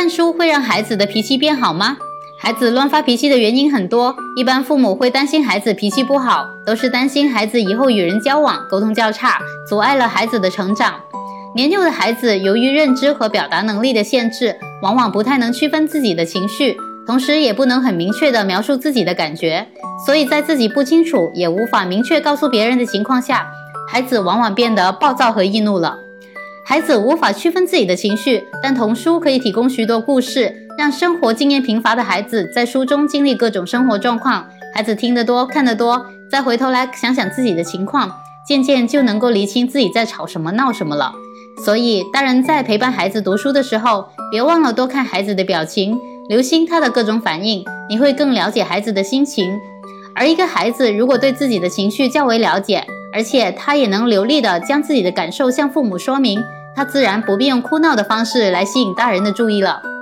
看书会让孩子的脾气变好吗？孩子乱发脾气的原因很多，一般父母会担心孩子脾气不好，都是担心孩子以后与人交往沟通较差，阻碍了孩子的成长。年幼的孩子由于认知和表达能力的限制，往往不太能区分自己的情绪，同时也不能很明确地描述自己的感觉，所以在自己不清楚也无法明确告诉别人的情况下，孩子往往变得暴躁和易怒了。孩子无法区分自己的情绪，但童书可以提供许多故事，让生活经验贫乏的孩子在书中经历各种生活状况。孩子听得多，看得多，再回头来想想自己的情况，渐渐就能够理清自己在吵什么、闹什么了。所以，大人在陪伴孩子读书的时候，别忘了多看孩子的表情，留心他的各种反应，你会更了解孩子的心情。而一个孩子如果对自己的情绪较为了解，而且他也能流利地将自己的感受向父母说明。他自然不必用哭闹的方式来吸引大人的注意了。